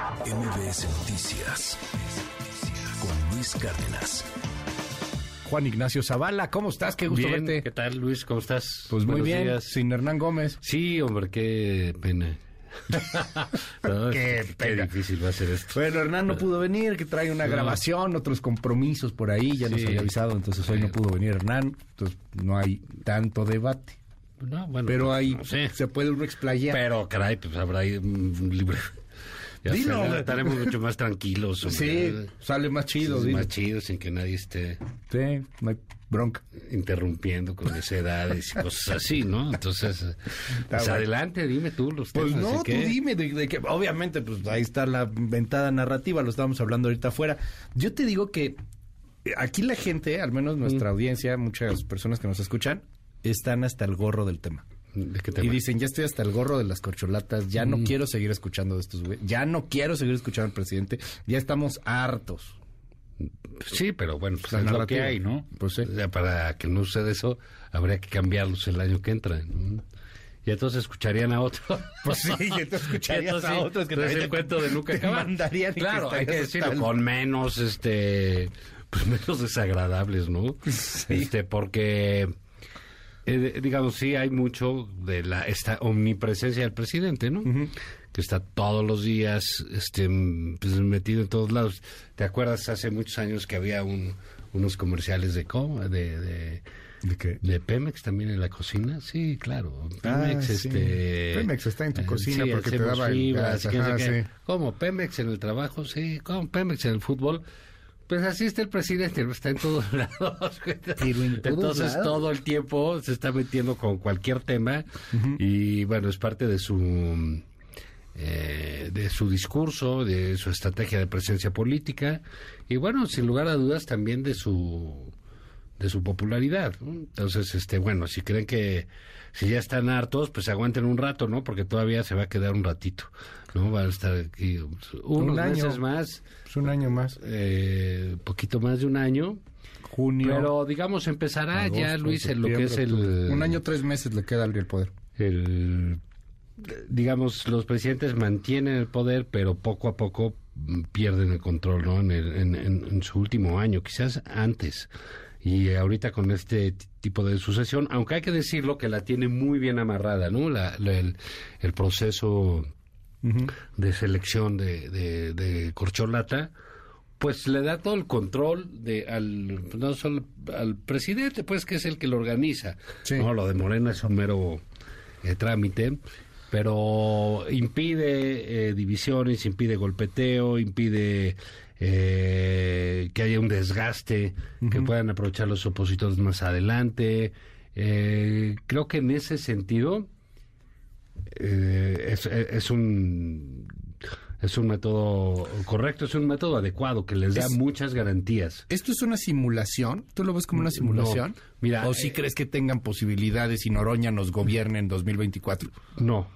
MBS Noticias con Luis Cárdenas. Juan Ignacio Zavala, ¿cómo estás? Qué gusto bien, verte. ¿Qué tal, Luis? ¿Cómo estás? Pues muy bien, días. sin Hernán Gómez. Sí, hombre, qué pena. No, Qué qué pena. difícil va a ser esto. Bueno, Hernán no pudo venir, que trae una No. grabación, otros compromisos por ahí, ya nos Sí. había avisado, entonces hoy no pudo venir Hernán, entonces no hay tanto debate. No, bueno, Pero pues, ahí no sé. se puede uno explayar. Pero, caray, pues habrá ahí un libre. Ya Dilo, estaremos mucho más tranquilos. hombre. sí, sale más chido, más chido, sin que nadie esté Sí, no hay bronca. interrumpiendo con edades y cosas así, ¿no? Entonces, pues bueno. adelante, dime tú los Pues temas. no, ¿de tú dime, de, de que obviamente, pues ahí está la ventada narrativa, lo estábamos hablando ahorita afuera. Yo te digo que aquí la gente, al menos nuestra audiencia, muchas personas que nos escuchan, están hasta el gorro del tema. ¿De qué Y dicen, ya estoy hasta el gorro de las corcholatas, ya no quiero seguir escuchando de estos güeyes, ya no quiero seguir escuchando al presidente, ya estamos hartos. Sí, pero bueno, pues es lo que hay, ¿no? Pues sí. Ya para que no suceda eso, habría que cambiarlos el año que entra. ¿no? Y entonces escucharían a otro. Pues sí, y entonces escucharías Entonces, a otros que entonces el cuento de nunca mandarían y que Claro, hay que decirlo el- con menos, este, pues menos desagradables, ¿no? Sí. Este, porque, eh, digamos, sí hay mucho de la esta omnipresencia del presidente, ¿no? Que está todos los días, este, pues, metido en todos lados. ¿Te acuerdas hace muchos años que había un, unos comerciales de de, de ¿De qué? ¿De Pemex también en la cocina? Sí, claro. Ah, Pemex, sí. este... Pemex está en tu eh, cocina sí, porque te daba el fibras, gas, ajá, qué. sí. ¿Cómo? ¿Pemex en el trabajo? Sí. ¿Cómo? ¿Pemex en el fútbol? Pues así está el presidente, está en todos lados. en todos Entonces lados. todo el tiempo se está metiendo con cualquier tema y bueno, es parte de su... eh, de su discurso, de su estrategia de presencia política y bueno, sin lugar a dudas también de su de su popularidad. ¿no? Entonces, este, bueno, si creen que si ya están hartos, pues aguanten un rato, ¿no? Porque todavía se va a quedar un ratito, ¿no? Va a estar aquí unos Un año. meses más, Es un año más. eh, poquito más de un año, Junio. pero digamos empezará ya Luis en lo que es el. Un año, tres meses le queda al poder. el digamos los presidentes mantienen el poder pero poco a poco pierden el control no en, el- en- en- en su último año quizás antes y ahorita con este tipo de sucesión aunque hay que decirlo que la tiene muy bien amarrada no la, la- el, el proceso de selección de, de, de corcholata pues le da todo el control de al no solo al presidente pues que es el que lo organiza Sí. no lo de Morena es un mero eh, trámite pero impide eh, divisiones impide golpeteo impide eh, que haya un desgaste que puedan aprovechar los opositores más adelante. Creo que en ese sentido eh, es, es un es un método correcto, es un método adecuado que les da Es- muchas garantías. ¿Esto es una simulación? ¿Tú lo ves como una simulación? No. Mira, ¿O si eh, crees que tengan posibilidades y Noroña nos gobierne en 2024? No,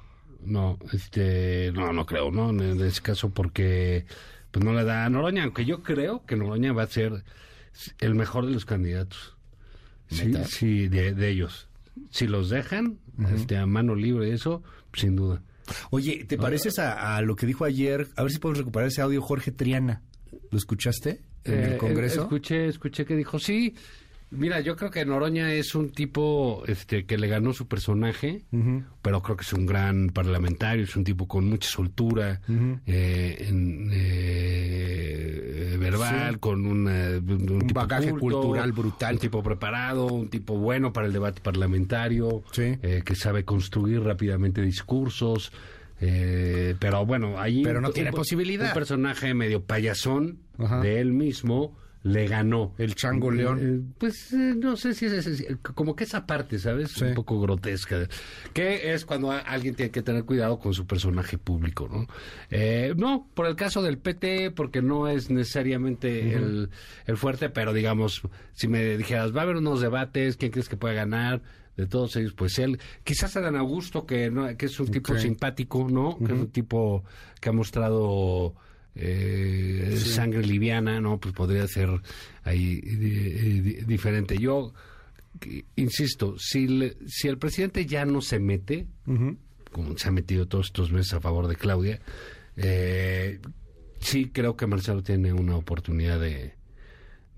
no, este, no, no creo, no, en ese caso porque pues no le da a Noroña, aunque yo creo que Noroña va a ser el mejor de los candidatos. Sí, sí, de, de ellos. Si los dejan, este, a mano libre eso, sin duda. Oye, ¿te pareces a, a lo que dijo ayer? A ver si podemos recuperar ese audio Jorge Triana. ¿Lo escuchaste en Eh, el Congreso? Escuché, escuché que dijo, sí, mira, yo creo que Noroña es un tipo este que le ganó su personaje, pero creo que es un gran parlamentario, es un tipo con mucha soltura, eh, en, eh, verbal, Sí. con una- un, Un tipo bagaje cultural brutal. Un tipo preparado, un tipo bueno para el debate parlamentario, Sí. eh, que sabe construir rápidamente discursos. eh, pero bueno, ahí Pero no un- tiene un- posibilidad. Un personaje medio payasón Ajá. de él mismo le ganó. El Chango León. Eh, pues eh, no sé si es, es- como que esa parte, ¿sabes? Sí. Un poco grotesca. Que es cuando alguien tiene que tener cuidado con su personaje público, ¿no? Eh, no, por el caso del PT, porque no es necesariamente el, el fuerte, pero digamos, si me dijeras, va a haber unos debates, ¿quién crees que puede ganar? De todos ellos, pues él, quizás Adán Augusto, que, no, que es un tipo simpático, ¿no? Que es un tipo que ha mostrado eh, sangre liviana, ¿no? Pues podría ser ahí eh, di- diferente. Yo, insisto, si, le- si el presidente ya no se mete, como se ha metido todos estos meses a favor de Claudia, eh, sí creo que Marcelo tiene una oportunidad de,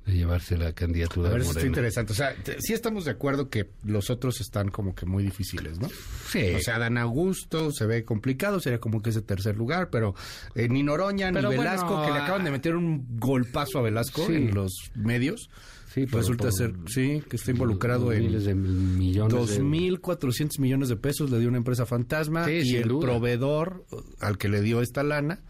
de llevarse la candidatura A de ver, eso está Morena. interesante. O sea, te- sí estamos de acuerdo que los otros están como que muy difíciles, ¿no? Sí. O sea, Dan Augusto se ve complicado, sería como que ese tercer lugar, pero eh, ni Noroña ni Pero bueno, Velasco, que le acaban de meter un golpazo a Velasco Sí. en los medios, Sí, pero resulta por- ser, sí, que está involucrado en miles de millones de 2.400 millones de pesos le dio una empresa fantasma Sí, y el duda. proveedor al que le dio esta lana,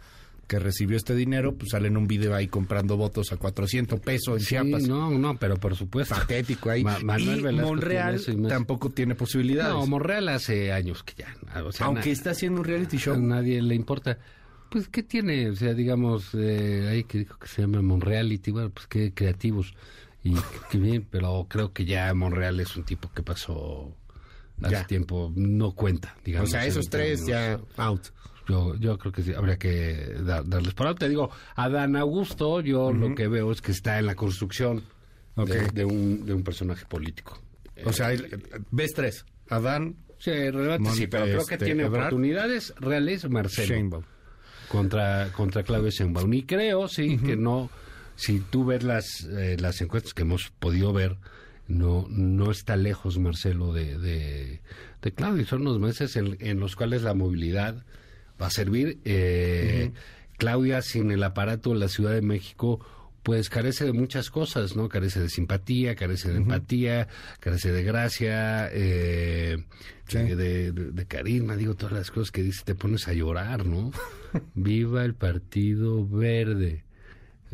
que recibió este dinero, pues sale en un video ahí comprando votos a 400 pesos en Sí, Chiapas. no, no, pero por supuesto. Patético ahí. Ma- Manuel y Velasco Monreal tiene y tampoco tiene posibilidades. No, Monreal hace años que ya. o sea, aunque está haciendo un reality a show. nadie le importa. Pues, ¿qué tiene? O sea, digamos, eh, ahí que dijo que se llama Monreality, bueno, pues qué creativos. Y qué bien, pero creo que ya Monreal es un tipo que pasó hace Ya. tiempo, no cuenta, O digamos. sea, en esos tres ya out. Yo, yo creo que sí, habría que dar- darles por alto. Te digo, a Dan Augusto, yo lo que veo es que está en la construcción de, de un, de un personaje político. O sea, el- ves tres. Adán, Sí, relevante, sí, pero creo que este, tiene Ebrard. oportunidades reales Marcelo Sheinbaum. contra, contra Claudio Sheinbaum. Y creo, sí, que no, si tú ves las, eh, las encuestas que hemos podido ver, no, no está lejos Marcelo de, de, de Claudio. Son unos meses en, en los cuales la movilidad va a servir. Eh, Claudia, sin el aparato de la Ciudad de México, pues carece de muchas cosas, ¿no? Carece de simpatía, carece de empatía, carece de gracia, eh, Sí. de, de- de carisma, digo, todas las cosas que dice, te pones a llorar, ¿no? Viva el Partido Verde.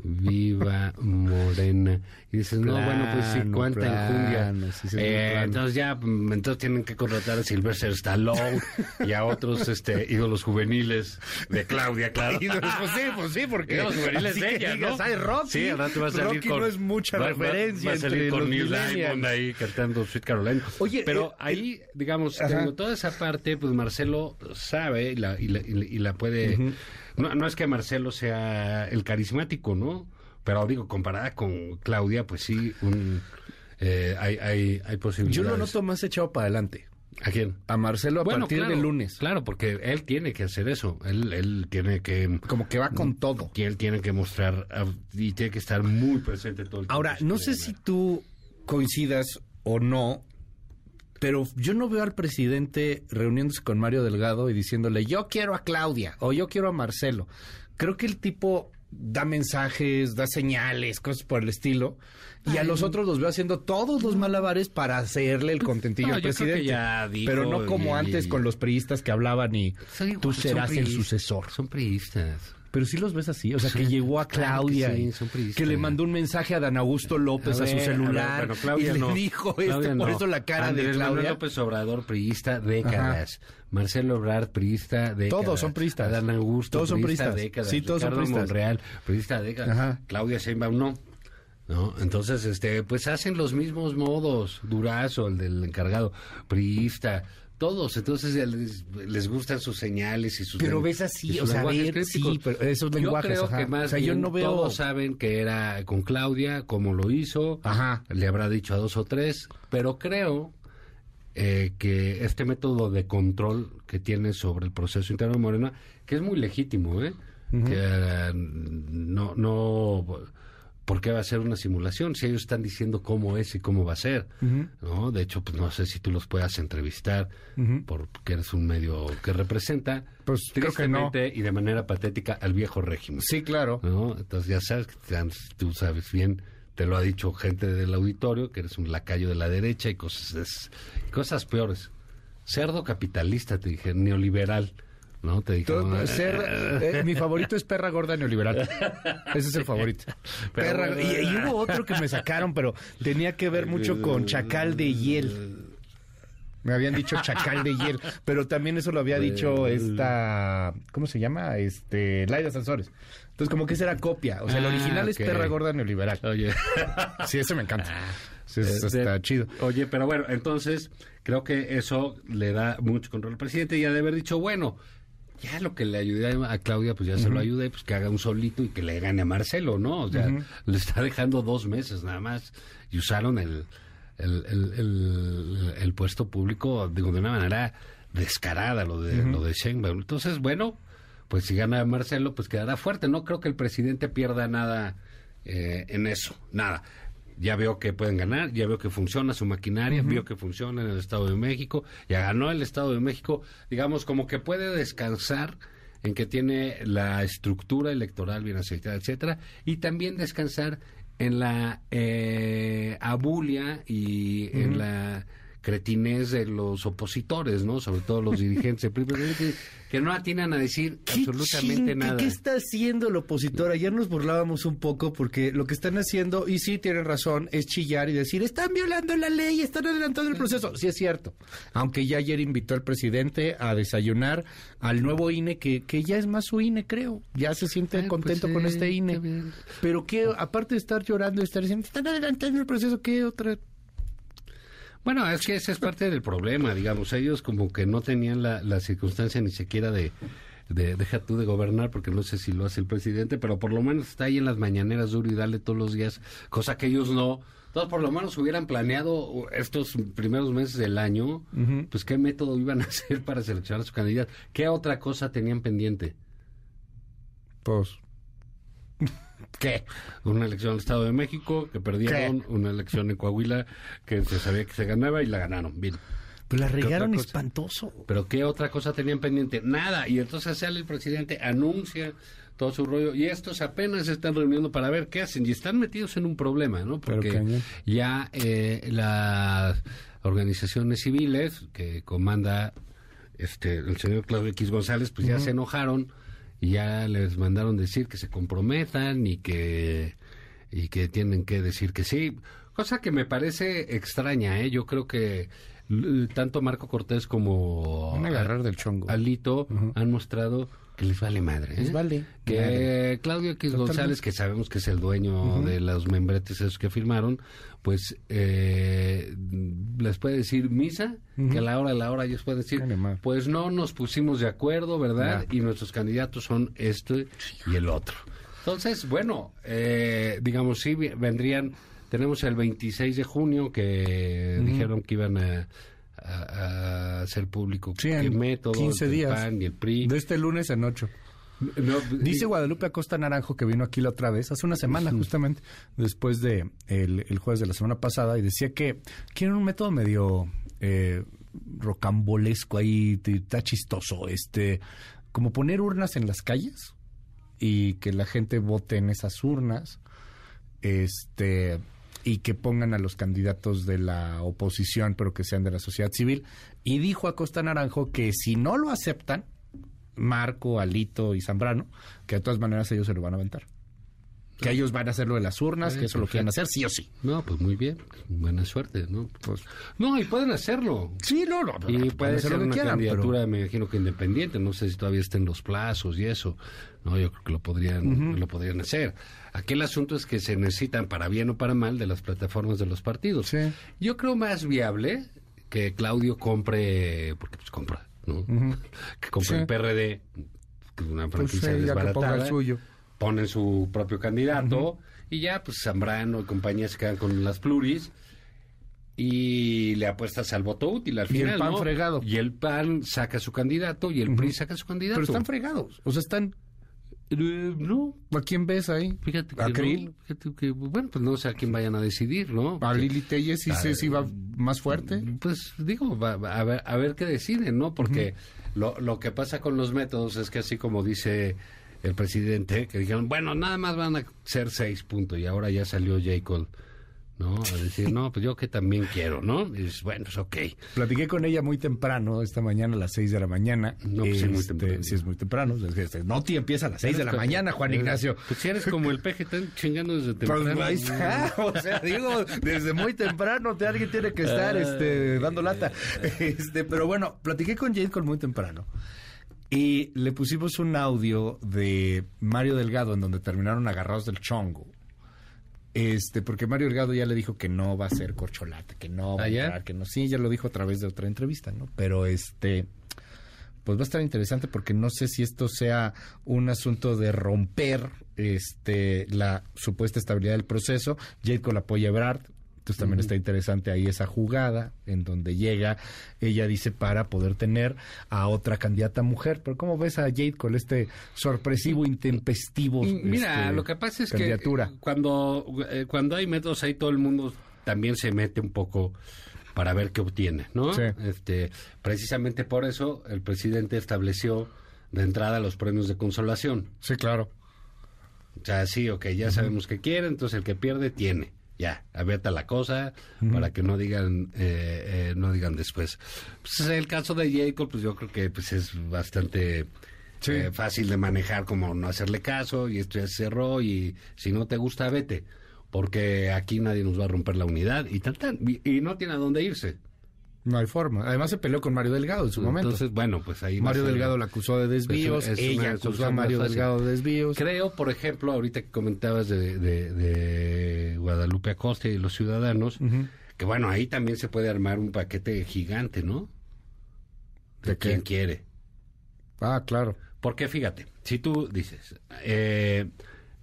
Viva Morena. Y dices, no, bueno, pues sí, Plano, cuánta plano, enjundia. sí, sí, Eh, plano. entonces ya, mm, entonces tienen que contratar a Sylvester Stallone y a otros este, ídolos juveniles de Claudia, claro. Ídolos, pues sí, pues sí, porque Ídolos juveniles de ella, digas, ¿no? "Ay, Rocky". Sí, al rato va a salir Rocky con... no es mucha va- referencia Va, a salir entre con los Neil. Diamond ahí cantando Sweet Caroline. Oye, pero eh, ahí, digamos, digo, toda esa parte, pues Marcelo sabe y la, y la, y la- y la puede... no, no es que Marcelo sea el carismático, ¿no? Pero digo, comparada con Claudia, pues sí, un, eh, hay, hay, hay Yo posibilidades. lo noto más echado para adelante. ¿A quién? A Marcelo a partir claro, del lunes. Claro, porque él tiene que hacer eso. Él, él tiene que... Como que va con todo. que él tiene que mostrar y tiene que estar muy presente todo el tiempo. Ahora, no sé si tú coincidas o no, pero yo no veo al presidente reuniéndose con Mario Delgado y diciéndole, yo quiero a Claudia o yo quiero a Marcelo. Creo que el tipo da mensajes, da señales, cosas por el estilo, y a los otros los veo haciendo todos los malabares para hacerle el contentillo No, al presidente. ya dijo pero no como y- antes con los priistas que hablaban y tú serás el sucesor. Son priistas. Pero sí los ves así, o sea, que llegó a claro que Claudia sí, que le mandó un mensaje a Dan Augusto López a, ver, su a ver, celular bueno, Claudia y le no. dijo Claudia este, por eso la cara Andrés de Manuel Claudia. López Obrador, priista, décadas. Marcelo Obrador, priista, décadas. Todos son priistas. Adán Augusto, Todos son priista, priistas. décadas. Sí, todos son priistas. Monreal, priista, décadas. Ajá. Claudia Sheinbaum, no. ¿No? Entonces, este, pues hacen los mismos modos. Durazo, el del encargado, priista, todos. Entonces les, les gustan sus señales y sus Pero ves así, o sea, ver, sí, pero esos Yo lenguajes, creo ajá. que más O sea, yo no veo- todos saben que era con Claudia, como lo hizo. Ajá. Le habrá dicho a dos o tres, pero creo eh, que este método de control que tiene sobre el proceso interno de Morena, que es muy legítimo, ¿eh? Que eh, no, no, ¿por qué va a ser una simulación? Si ellos están diciendo cómo es y cómo va a ser, ¿no? De hecho, pues no sé si tú los puedas entrevistar, porque eres un medio que representa, Pues, creo que no. tristemente y de manera patética al viejo régimen. Sí, claro. ¿no? Entonces ya sabes, tú sabes bien, te lo ha dicho gente del auditorio, que eres un lacayo de la derecha y cosas, cosas peores. Cerdo capitalista, te dije, neoliberal, ¿no? Te dije, Todo- "Ah, ser- eh, mi favorito es perra gorda neoliberal. Ese es el favorito. Perra- bueno, y, y hubo otro que me sacaron, pero tenía que ver mucho con chacal de hiel. Me habían dicho chacal de hiel, pero también eso lo había dicho esta, ¿cómo se llama? Este, Laida Sansores. Entonces como que esa era copia, o sea, el Ah, original es perra gorda neoliberal. Oye, Sí, eso me encanta. Sí, eso Este, está chido. Oye, pero bueno, entonces creo que eso le da mucho control al presidente y ha de haber dicho, bueno, ya lo que le ayudé a Claudia, pues ya se lo ayude, pues que haga un solito y que le gane a Marcelo, ¿no? O sea, le está dejando dos meses nada más y usaron el, el, el, el- el puesto público, digo, de una manera descarada lo de, lo de Sheinbaum. Entonces, bueno, pues si gana Marcelo, pues quedará fuerte. No creo que el presidente pierda nada eh, en eso, nada. Ya veo que pueden ganar, ya veo que funciona su maquinaria, veo que funciona en el Estado de México, ya ganó el Estado de México, digamos, como que puede descansar en que tiene la estructura electoral bien aceitada, etcétera, y también descansar en la eh, abulia y en la cretinez de los opositores, ¿no? Sobre todo los dirigentes que no atinan a decir absolutamente nada. ¿Qué está haciendo el opositor? Ayer nos burlábamos un poco porque lo que están haciendo, y sí tienen razón, es chillar y decir, están violando la ley, están adelantando el proceso. Sí es cierto. Aunque ya ayer invitó al presidente a desayunar al nuevo INE, que, que ya es más su INE, creo. Ya se siente pues contento con este INE. Pero que, aparte de estar llorando y estar diciendo, están adelantando el proceso, ¿qué otra bueno, es que ese es parte del problema, digamos. Ellos como que no tenían la, la circunstancia ni siquiera de, de, deja tú de gobernar, porque no sé si lo hace el presidente, pero por lo menos está ahí en las mañaneras duro y dale todos los días, cosa que ellos no. Todos por lo menos hubieran planeado estos primeros meses del año, pues qué método iban a hacer para seleccionar a su candidato. ¿Qué otra cosa tenían pendiente? Pues ¿Qué? Una elección al Estado de México que perdieron, una elección en Coahuila que se sabía que se ganaba y la ganaron. Bien. Pues la regaron espantoso. Pero ¿qué otra cosa tenían pendiente? Nada. Y entonces sale el presidente, anuncia todo su rollo. Y estos apenas se están reuniendo para ver qué hacen. Y están metidos en un problema, ¿no? Porque ya eh, las organizaciones civiles que comanda este el señor Claudio X González, pues ya se enojaron y ya les mandaron decir que se comprometan y que y que tienen que decir que sí, cosa que me parece extraña, ¿eh? Yo creo que tanto Marco Cortés como agarrar del chongo. Alito han mostrado que les vale madre. ¿eh? Les vale. Que Claudio X González, que sabemos que es el dueño de los membretes esos que firmaron, pues eh, les puede decir misa, que a la hora de la hora ellos pueden decir, pues no nos pusimos de acuerdo, ¿verdad? Y nuestros candidatos son este y el otro. Entonces, bueno, eh, digamos, sí vendrían, tenemos el 26 de junio que dijeron que iban a a, hacer público sí, qué método, 15 días. PAN y el PRI. De este lunes en ocho. Dice Guadalupe Acosta Naranjo que vino aquí la otra vez, hace una semana justamente, después de el, jueves de la semana pasada, y decía que quieren un método medio eh, rocambolesco ahí, está chistoso, este, como poner urnas en las calles y que la gente vote en esas urnas, este y que pongan a los candidatos de la oposición, pero que sean de la sociedad civil. Y dijo a Costa Naranjo que si no lo aceptan, Marco, Alito y Zambrano, que de todas maneras ellos se lo van a aventar. Que ellos van a hacerlo de las urnas, que eso lo quieren hacer sí o sí. No, pues muy bien, buena suerte, ¿no? Pues, no, y pueden hacerlo. Sí, no, no. Y puede ser una candidatura, me imagino que independiente, no sé si todavía estén los plazos y eso. No, yo creo que lo podrían, lo podrían hacer. Aquel asunto es que se necesitan, para bien o para mal, de las plataformas de los partidos. Yo creo más viable que Claudio compre, porque pues compra, ¿no? Que compre el PRD, que es una pues franquicia desbaratada, suyo. Ponen su propio candidato y ya, pues Zambrano y compañía se quedan con las pluris y le apuestas al voto útil al final. Y el PAN fregado. Y el PAN saca su candidato y el PRI saca su candidato. Pero están fregados. O sea, están eh, no. ¿A quién ves ahí? Fíjate que, ¿A fíjate que, bueno, pues no sé a quién vayan a decidir, ¿no? A Lili Telles sí sé si va más fuerte. Pues digo, a, ver, a ver qué deciden, ¿no? Porque lo, lo que pasa con los métodos es que así como dice el presidente, que dijeron, bueno, nada más van a ser seis puntos y ahora ya salió Jacob ¿no? A decir, no, pues yo que también quiero, ¿no? Y dices, bueno, es ok. Platiqué con ella muy temprano, esta mañana a las 6 de la mañana. No, pues es muy este, temprano. Sí, es muy temprano. No, tío, empieza a las 6 de la mañana, Juan Ignacio. Pues si eres como el peje, están chingando desde pues, temprano. ahí está, o sea, digo, desde muy temprano te, alguien tiene que estar este, dando lata. Este, pero bueno, platiqué con Jade muy temprano. Y le pusimos un audio de Mario Delgado en donde terminaron agarrados del chongo este, porque Mario Delgado ya le dijo que no va a ser corcholata, que no va a ¿Ah, que no. Sí, ya lo dijo a través de otra entrevista, ¿no? Pero este, pues va a estar interesante porque no sé si esto sea un asunto de romper este la supuesta estabilidad del proceso. Jade con la apoya Ebrard, Entonces también está interesante ahí esa jugada en donde llega, ella dice, para poder tener a otra candidata mujer. Pero ¿cómo ves a Jade con este sorpresivo, intempestivo? Mira, este, lo que pasa es candidatura? que cuando, eh, cuando hay métodos ahí todo el mundo también se mete un poco para ver qué obtiene, ¿no? Sí. Este, precisamente por eso el presidente estableció de entrada los premios de consolación. Sí, claro. O sea, sí, ok, ya sabemos que quiere, entonces el que pierde tiene. Ya, abierta la cosa para que no digan eh, eh, no digan después. Pues el caso de Jacob, pues yo creo que pues es bastante Sí. eh, fácil de manejar como no hacerle caso y esto ya se cerró y si no te gusta vete porque aquí nadie nos va a romper la unidad y tal tal y, y no tiene a dónde irse. No hay forma. Además se peleó con Mario Delgado en su momento. Entonces, bueno, pues ahí Mario Delgado la acusó de desvíos, Es una- es ella acusó a Mario. Delgado de desvíos. Creo, por ejemplo, ahorita que comentabas de, de- de Guadalupe Acosta y los ciudadanos, que bueno, ahí también se puede armar un paquete gigante, ¿no? De, quien quiere. Ah, claro. Porque fíjate, si tú dices, eh,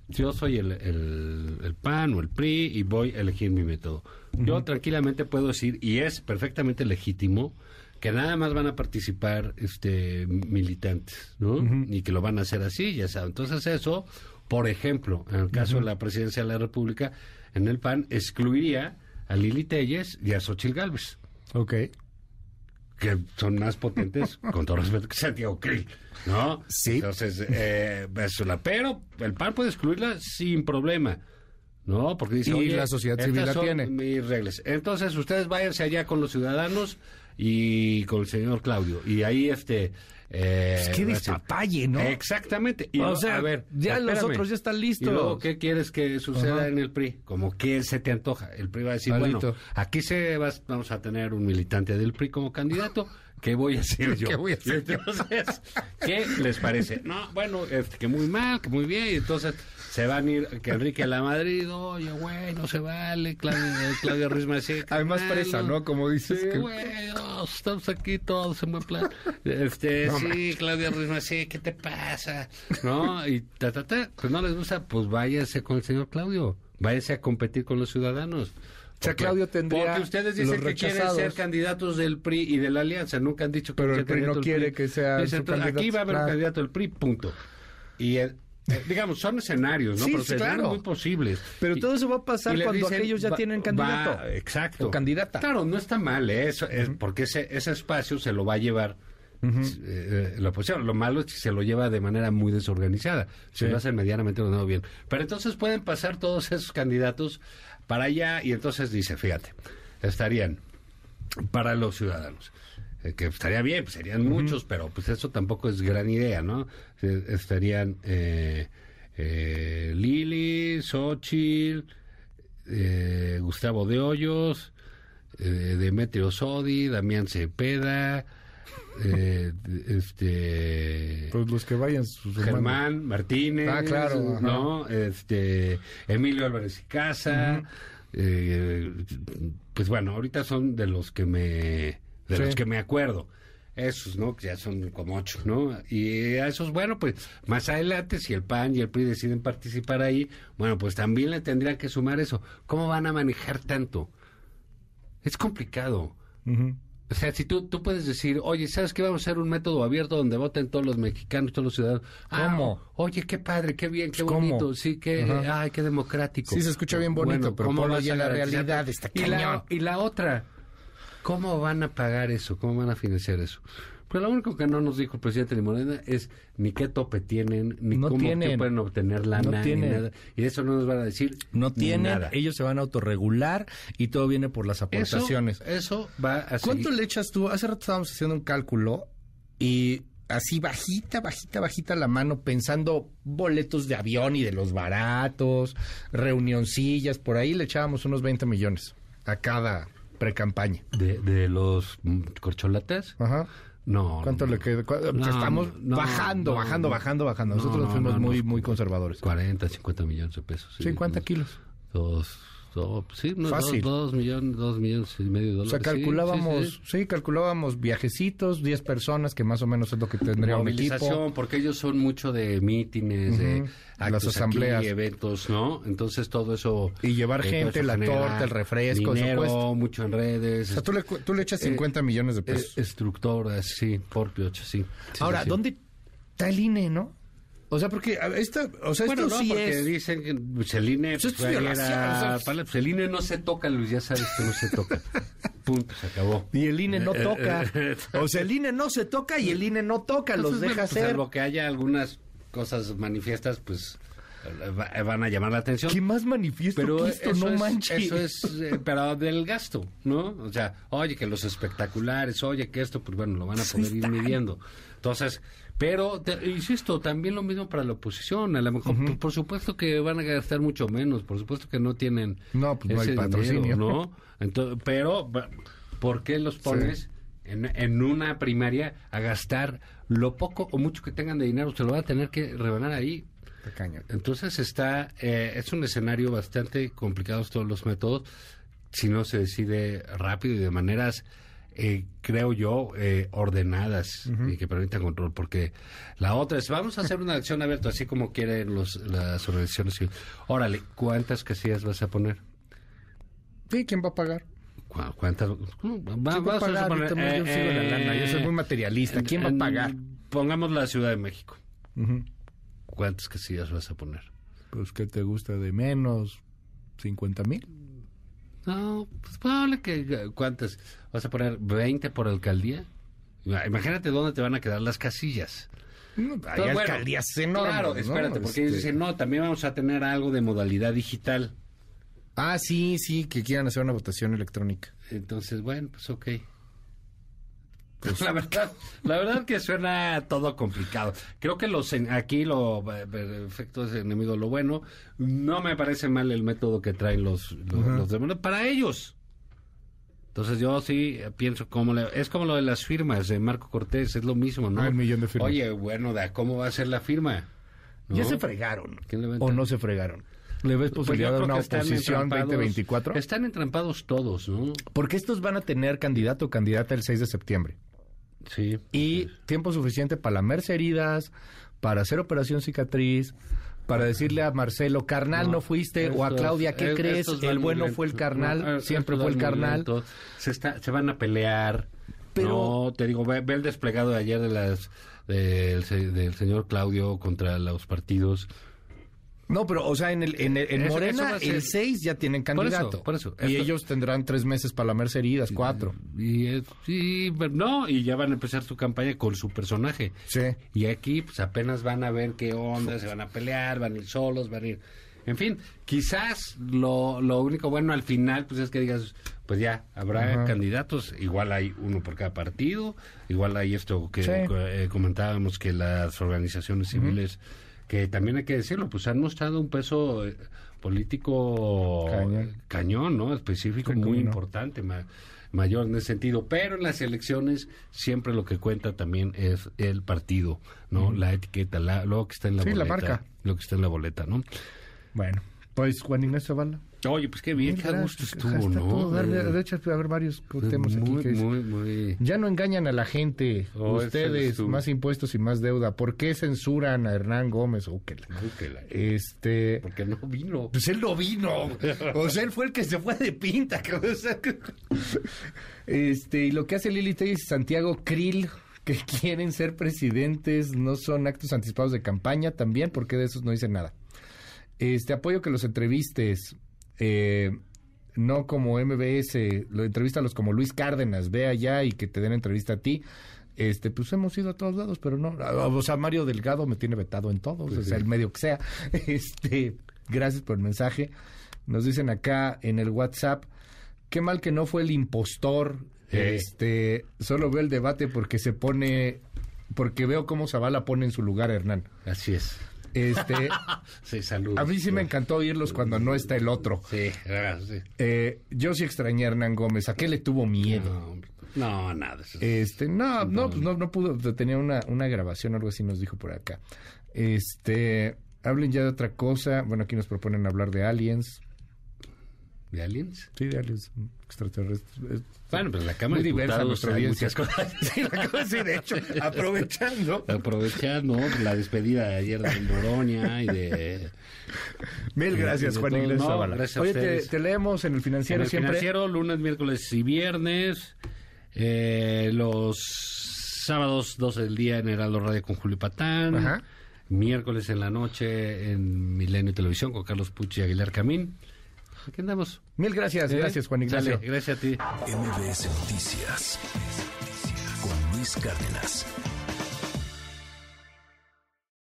yo soy el, el- el PAN o el PRI y voy a elegir mi método, yo tranquilamente puedo decir, y es perfectamente legítimo, que nada más van a participar este militantes, ¿no? Y que lo van a hacer así, ya saben. Entonces eso, por ejemplo, en el caso de la presidencia de la República, en el PAN excluiría a Lili Telles y a Xochitl Gálvez Ok. Que son más potentes, con todo respeto, que Santiago Krill, ¿no? Sí. Entonces, eh, pero el PAN puede excluirla sin problema, ¿no? Porque dice, Y oye, la sociedad civil la tiene. mis reglas. Entonces, ustedes váyanse allá con los ciudadanos y con el señor Claudio. Y ahí, este... Eh, Es que despapalle, ¿no? Exactamente. Y O sea, a ver, ya los otros ya están listos. Y luego, ¿qué quieres que suceda Ajá. en el PRI? Como que se te antoja. El PRI va a decir, Malito. bueno, aquí se va- vamos a tener un militante del PRI como candidato. ¿Qué voy a hacer yo? ¿Qué voy a hacer Y entonces, ¿qué les parece? No, bueno, este, que muy mal, que muy bien. Y entonces se van a ir, que Enrique a la Madrid, oye, güey, no se vale. Claudio, Claudio Ruiz Massieu, Además carnal, presa, ¿no? Como dices Sí, que- güey, oh, estamos aquí todos en buen plan. Este, sí, Claudia Ruiz Massieu, ¿qué te pasa? ¿No? Y ta, ta, ta. Pues no les gusta, pues váyase con el señor Claudio. Váyase a competir con los ciudadanos. O sea, Claudio tendría Porque ustedes dicen los que quieren ser candidatos del PRI y de la Alianza. Nunca han dicho que Pero el PRI no quiere que sea Dicen, Aquí va a haber un candidato del PRI, punto. Y, eh, eh, digamos, son escenarios, ¿no? Sí, Pero claro. muy posibles. Pero todo eso va a pasar cuando dicen, aquellos ya va- tienen candidato. va- exacto. O candidata. Claro, no está mal, ¿eh? Eso es porque ese, ese espacio se lo va a llevar eh, eh, la oposición. Lo malo es que se lo lleva de manera muy desorganizada. Se Sí. lo hace medianamente ordenado bien. Pero entonces pueden pasar todos esos candidatos para allá y entonces dice, fíjate, estarían para los ciudadanos. Eh, que estaría bien, pues serían muchos, pero pues eso tampoco es gran idea, ¿no? Eh, estarían eh, eh, Lili, Xochitl, eh, Gustavo de Hoyos, eh, Demetrio Sodi, Damián Cepeda, eh, este Pues los que vayan sus hermanos. Germán Martínez, Ah, claro, ajá. ¿no? Este, Emilio Álvarez y Casa, eh, pues bueno, ahorita son de los que me, de Sí. los que me acuerdo. Esos, ¿no? Que ya son como ocho, ¿no? Y a esos, bueno, pues más adelante, si el PAN y el PRI deciden participar ahí, bueno, pues también le tendrían que sumar eso. ¿Cómo van a manejar tanto? Es complicado. Ujú. O sea, si tú, tú puedes decir, oye, ¿sabes qué? Vamos a hacer un método abierto donde voten todos los mexicanos, todos los ciudadanos. Ah, ¿Cómo? oye, qué padre, qué bien, qué Pues, ¿cómo? bonito. Sí, qué, Ajá. ay, qué democrático. Sí, se escucha bien bonito, pero ¿cómo a la realidad, está y la, y la otra, ¿cómo van a pagar eso? ¿Cómo van a financiar eso? Pero lo único que no nos dijo el presidente Limonena es ni qué tope tienen, ni No cómo que pueden obtener lana, No ni nada. Y de eso no nos van a decir No tienen, nada. ellos se van a autorregular y todo viene por las Eso, aportaciones. eso va a ¿Cuánto seguir. le echas tú? Hace rato estábamos haciendo un cálculo y así bajita, bajita, bajita la mano pensando boletos de avión y de los baratos, reunioncillas, por ahí le echábamos unos 20 millones a cada precampaña. ¿De, de los mm, corcholatas? Ajá. No. ¿Cuánto no, le No, estamos no, bajando, bajando, bajando, bajando. No, Nosotros no, fuimos muy, muy conservadores. 40, 50 millones de pesos. sí. 50 kilos. Dos, sí, no, Fácil. Dos, dos millones, dos millones y medio de O sea, dólares. Calculábamos, sí, sí, sí. calculábamos viajecitos, 10 personas, que más o menos es lo que tendría un equipo. Porque ellos son mucho de mítines, de Ujú. actos Las aquí, asambleas. eventos, ¿no? Entonces todo eso... Y llevar todo gente, la torta, el refresco, dinero, mucho en redes. O sea, tú le, tú le echas 50 millones de eh, pesos. estructuras, sí, por piocha, sí. Ahora. ¿dónde está el INE, no? O sea, porque esta, o sea, Bueno, esto no, sí porque es... dicen que pues, el INE... Pues esto es ayer violación, era- o sea, para- pues, el INE no se toca, Luis, ya sabes que no se toca. Punto, se acabó. Y el INE no toca. O sea, el INE no se toca y el INE no toca, los deja pues, hacer. Salvo que haya algunas cosas manifiestas, pues eh, va- van a llamar la atención. ¿Qué más manifiesto Pero que esto? no es, manches. Eso es, eh, pero del gasto, ¿no? O sea, oye, que los espectaculares, oye, que esto, pues bueno, lo van a poder ir midiendo. Entonces, pero, te- insisto, también lo mismo para la oposición. A lo mejor, por, por supuesto que van a gastar mucho menos, por supuesto que no tienen No, pues no hay patrocinio. dinero, ¿no? Entonces, pero, ¿por qué los pones en, en una primaria a gastar lo poco o mucho que tengan de dinero? Se lo van a tener que rebanar ahí. Entonces está, eh, es un escenario bastante complicado todos los métodos, si no se decide rápido y de maneras, eh, creo yo, eh, ordenadas y que permitan control, porque la otra es, vamos a hacer una acción abierta, así como quieren los, las organizaciones. civiles. Órale, ¿cuántas casillas vas a poner? Sí, ¿quién va a pagar? ¿Cu- ¿Cuántas? Va- ¿Quién va a vamos a pagar? suponer, Yo sigo la lana, yo soy muy eh, materialista. ¿Quién va a pagar? Pongamos la Ciudad de México. ¿Cuántas casillas vas a poner? Pues, ¿qué te gusta de menos? ¿50 mil? No, pues probable que... ¿Cuántas? ¿Vas a poner 20 por alcaldía? Imagínate dónde te van a quedar las casillas. No, hay Pero bueno, alcaldías enormes. Claro, ¿no? espérate, porque ellos Este- dicen, no, también vamos a tener algo de modalidad digital. Ah, sí, sí, que quieran hacer una votación electrónica. Entonces, bueno, pues ok. Pues la verdad, la verdad que suena todo complicado. Creo que los en- aquí lo eh, efectos enemigos lo bueno, no me parece mal el método que traen los los, los demás para ellos. Entonces yo sí eh, pienso como le- es como lo de las firmas de Marco Cortés, es lo mismo, ¿no? Ah, el millón de firmas. Oye, bueno, ¿de cómo va a ser la firma? ¿No? Ya se fregaron. ¿O no se fregaron? ¿Le ves Pues posibilidad de una oposición entrampados. 2024? Están entrampados todos, ¿no? Porque estos van a tener candidato o candidata el 6 de septiembre. Sí. Y tiempo suficiente para lamerse heridas, para hacer operación cicatriz, para decirle a Marcelo, carnal, no, fuiste, o a Claudia, ¿qué crees? El bueno fue el carnal, No, siempre fue el carnal. lentos. Se, está, se van a pelear. Pero- No, te digo, ve, ve el desplegado de ayer de las, del señor Claudio contra los partidos. No, pero, o sea, en, el, en, el- en Morena, ser- el 6 ya tienen Por eso, candidato. por eso. Y Esto- ellos tendrán tres meses para lamerse heridas, cuatro. Y, no, y ya van a empezar su campaña con su personaje. Sí. Y aquí, pues apenas van a ver qué onda, se van a pelear, van a ir solos, van a ir. En fin, quizás lo, lo único bueno al final, pues es que digas, pues ya, habrá Ajá. candidatos, igual hay uno por cada partido, igual hay esto que Sí. eh, comentábamos que las organizaciones civiles, que también hay que decirlo, pues han mostrado un peso eh, político Cañón. cañón, ¿no? Específico, muy no. importante, ma- mayor en ese sentido. Pero en las elecciones siempre lo que cuenta también es el partido, ¿no? La etiqueta, la, lo que está en la Sí, la boleta. marca. Lo que está en la boleta, ¿no? Bueno, pues Juan Ignacio Zavala. Oye, pues qué bien, qué gusto estuvo, ¿no? todo Eh, de hecho, a haber varios temas aquí muy, que es- muy, muy... Ya no engañan a la gente. Oh, Ustedes, más impuestos y más deuda. ¿Por qué censuran a Hernán Gómez? Oh, que la-. Este. Porque no vino. Pues él no vino. O sea, él fue el que se fue de pinta. que- este, y lo que hace Lili Telles y Santiago Krill, que quieren ser presidentes, no son actos anticipados de campaña también, porque de esos no dicen nada. Este, apoyo que los entrevistes, eh, no como MBS, lo entrevístalos como Luis Cárdenas, ve allá y que te den entrevista a ti. Este, pues hemos ido a todos lados, pero no, o sea, Mario Delgado me tiene vetado en todos, Pues o sea, sí. el medio que sea. Este, gracias por el mensaje. Nos dicen acá en el WhatsApp, qué mal que no fue el impostor. Este, solo veo el debate porque se pone, porque veo cómo Zavala pone en su lugar a Hernán. Así es. Este, Sí, saludos. a mí sí me encantó oírlos cuando no está el otro. Sí, sí. Eh, yo sí extrañé a Hernán Gómez. ¿A qué le tuvo miedo? No, nada. eso Este, no, no, pues no, no pudo. Tenía una, una grabación, algo así nos dijo por acá. Este, hablen ya de otra cosa. Bueno, aquí nos proponen hablar de aliens. ¿De aliens? Sí, de aliens extraterrestres. Es- Bueno, pues la Cámara de diversa Diputados nuestra audiencia. muchas cosas. Sí, acabo de hecho, aprovechando. Aprovechando la despedida de ayer de Noroña y de... Mil gracias, de Juan. Ignacio No, Zavala. gracias a Oye, te, te leemos en el En financiero el siempre. financiero, lunes, miércoles y viernes. Eh, los sábados, 12 del día en Heraldo Radio con Julio Patán. Ajá. Miércoles en la noche en Milenio Televisión con Carlos Pucci y Aguilar Camín. Aquí andamos. Mil gracias, ¿Eh? gracias, Juan Ignacio. Sale, gracias a ti. MBS Noticias con Luis Cárdenas.